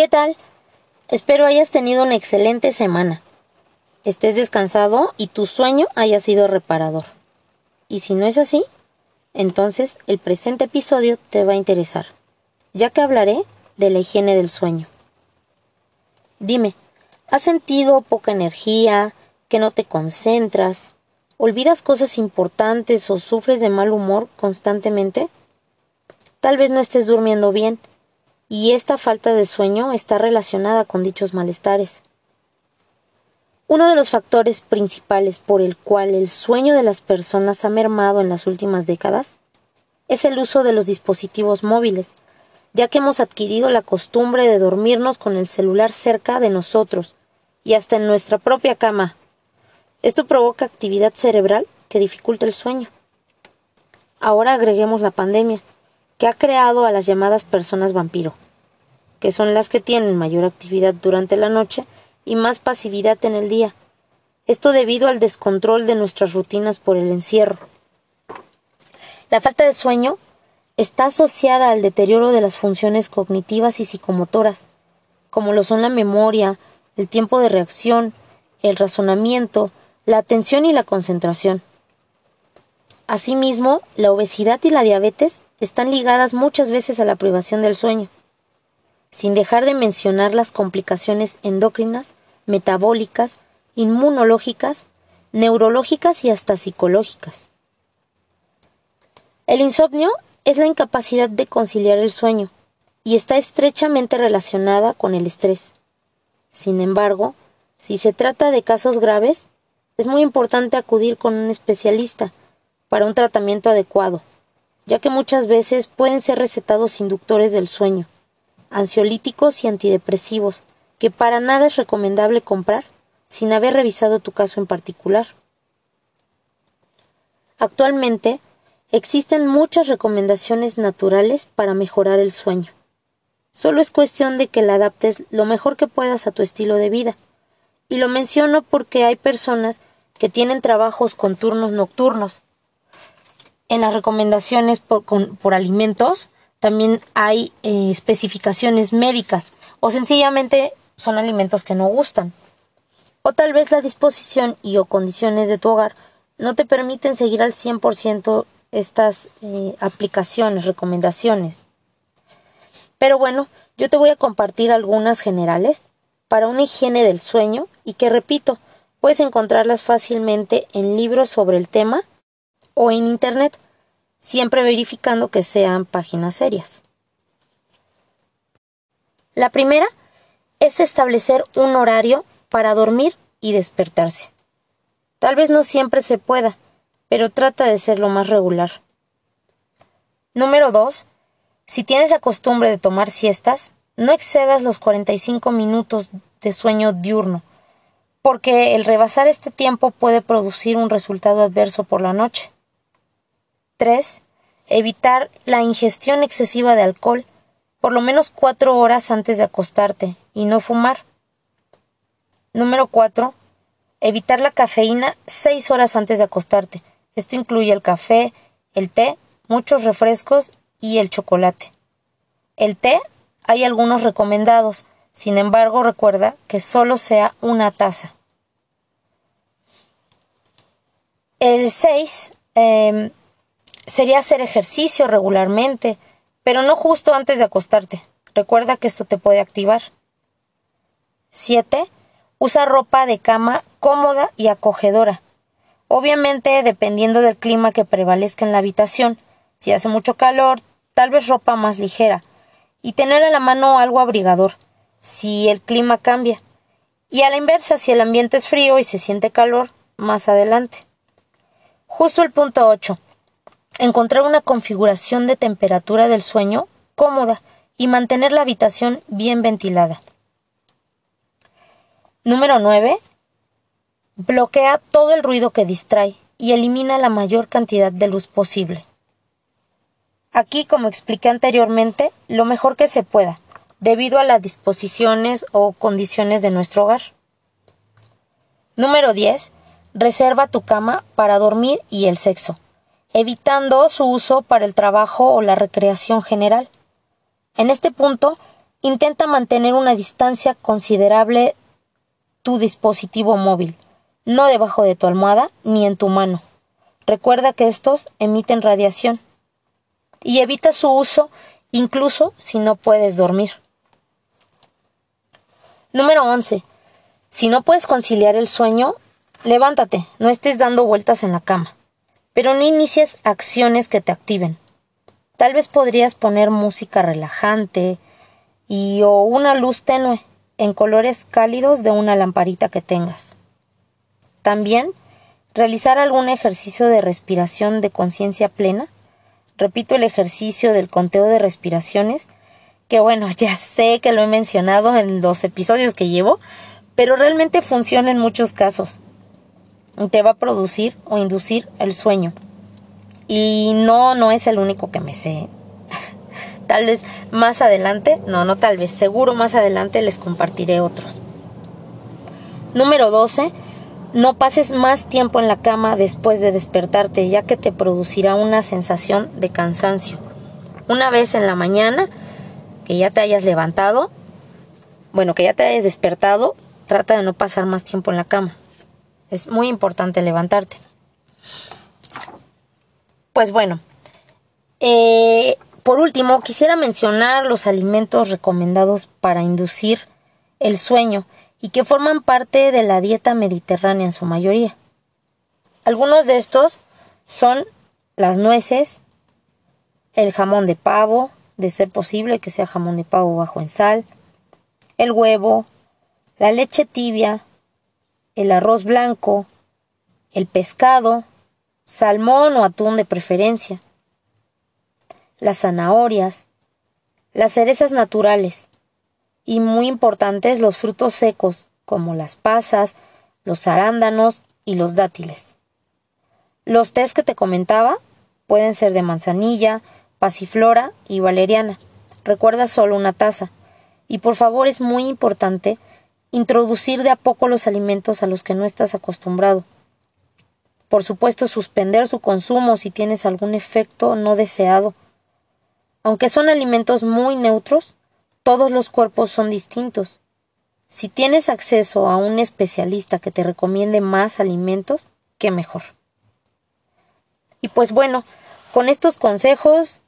¿Qué tal? Espero hayas tenido una excelente semana. Estés descansado y tu sueño haya sido reparador. Y si no es así, entonces el presente episodio te va a interesar, ya que hablaré de la higiene del sueño. Dime, ¿has sentido poca energía, que no te concentras, olvidas cosas importantes o sufres de mal humor constantemente? Tal vez no estés durmiendo bien, y esta falta de sueño está relacionada con dichos malestares. Uno de los factores principales por el cual el sueño de las personas ha mermado en las últimas décadas es el uso de los dispositivos móviles, ya que hemos adquirido la costumbre de dormirnos con el celular cerca de nosotros y hasta en nuestra propia cama. Esto provoca actividad cerebral que dificulta el sueño. Ahora agreguemos la pandemia, que ha creado a las llamadas personas vampiro, que son las que tienen mayor actividad durante la noche y más pasividad en el día. Esto debido al descontrol de nuestras rutinas por el encierro. La falta de sueño está asociada al deterioro de las funciones cognitivas y psicomotoras, como lo son la memoria, el tiempo de reacción, el razonamiento, la atención y la concentración. Asimismo, la obesidad y la diabetes están ligadas muchas veces a la privación del sueño, sin dejar de mencionar las complicaciones endocrinas, metabólicas, inmunológicas, neurológicas y hasta psicológicas. El insomnio es la incapacidad de conciliar el sueño y está estrechamente relacionada con el estrés. Sin embargo, si se trata de casos graves, es muy importante acudir con un especialista para un tratamiento adecuado ya que muchas veces pueden ser recetados inductores del sueño, ansiolíticos y antidepresivos, que para nada es recomendable comprar sin haber revisado tu caso en particular. Actualmente, existen muchas recomendaciones naturales para mejorar el sueño. Solo es cuestión de que la adaptes lo mejor que puedas a tu estilo de vida. Y lo menciono porque hay personas que tienen trabajos con turnos nocturnos, en las recomendaciones por, alimentos también hay eh, especificaciones médicas o sencillamente son alimentos que no gustan. O tal vez la disposición y o condiciones de tu hogar no te permiten seguir al 100% estas eh, aplicaciones, recomendaciones. Pero bueno, yo te voy a compartir algunas generales para una higiene del sueño y que repito, puedes encontrarlas fácilmente en libros sobre el tema o en Internet, siempre verificando que sean páginas serias. La primera es establecer un horario para dormir y despertarse. Tal vez no siempre se pueda, pero trata de ser lo más regular. Número 2. Si tienes la costumbre de tomar siestas, no excedas los 45 minutos de sueño diurno, porque el rebasar este tiempo puede producir un resultado adverso por la noche. 3. Evitar la ingestión excesiva de alcohol, por lo menos cuatro horas antes de acostarte, y no fumar. Número 4. Evitar la cafeína seis horas antes de acostarte. Esto incluye el café, el té, muchos refrescos y el chocolate. El té hay algunos recomendados, sin embargo recuerda que solo sea una taza. El 6 sería hacer ejercicio regularmente, pero no justo antes de acostarte. Recuerda que esto te puede activar. 7. Usa ropa de cama cómoda y acogedora. Obviamente, dependiendo del clima que prevalezca en la habitación, si hace mucho calor, tal vez ropa más ligera, y tener a la mano algo abrigador, si el clima cambia. Y a la inversa, si el ambiente es frío y se siente calor, más adelante. Justo el punto 8 encontrar una configuración de temperatura del sueño cómoda y mantener la habitación bien ventilada. Número 9. Bloquea todo el ruido que distrae y elimina la mayor cantidad de luz posible. Aquí, como expliqué anteriormente, lo mejor que se pueda, debido a las disposiciones o condiciones de nuestro hogar. Número 10. Reserva tu cama para dormir y el sexo evitando su uso para el trabajo o la recreación general. En este punto, Intenta mantener una distancia considerable tu dispositivo móvil, no debajo de tu almohada ni en tu mano. Recuerda que estos emiten radiación y evita su uso incluso si no puedes dormir. Número 11. Si no puedes conciliar el sueño, levántate, no estés dando vueltas en la cama, pero no inicies acciones que te activen. Tal vez podrías poner música relajante, y o una luz tenue en colores cálidos de una lamparita que tengas. También realizar algún ejercicio de respiración de conciencia plena. Repito el ejercicio del conteo de respiraciones, que bueno, ya sé que lo he mencionado en los episodios que llevo, pero realmente funciona en muchos casos. Te va a producir o inducir el sueño. Y no, no es el único que me sé tal vez más adelante, no, no tal vez, seguro más adelante les compartiré otros. Número 12. No pases más tiempo en la cama después de despertarte, ya que te producirá una sensación de cansancio. Una vez en la mañana, que ya te hayas levantado, bueno, que ya te hayas despertado, trata de no pasar más tiempo en la cama. Es muy importante levantarte. Pues bueno, eh, por último, quisiera mencionar los alimentos recomendados para inducir el sueño y que forman parte de la dieta mediterránea en su mayoría. Algunos de estos son las nueces, el jamón de pavo, de ser posible que sea jamón de pavo bajo en sal, el huevo, la leche tibia, el arroz blanco, el pescado, salmón o atún de preferencia, las zanahorias, las cerezas naturales y muy importantes los frutos secos como las pasas, los arándanos y los dátiles. Los tés que te comentaba pueden ser de manzanilla, pasiflora y valeriana. Recuerda solo una taza. Y por favor es muy importante introducir de a poco los alimentos a los que no estás acostumbrado. Por supuesto, suspender su consumo si tienes algún efecto no deseado aunque son alimentos muy neutros, todos los cuerpos son distintos. Si tienes acceso a un especialista que te recomiende más alimentos, qué mejor. Y pues bueno, con estos consejos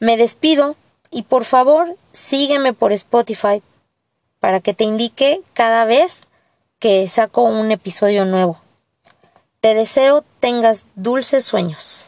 me despido y por favor sígueme por Spotify para que te indique cada vez que saco un episodio nuevo. Te deseo tengas dulces sueños.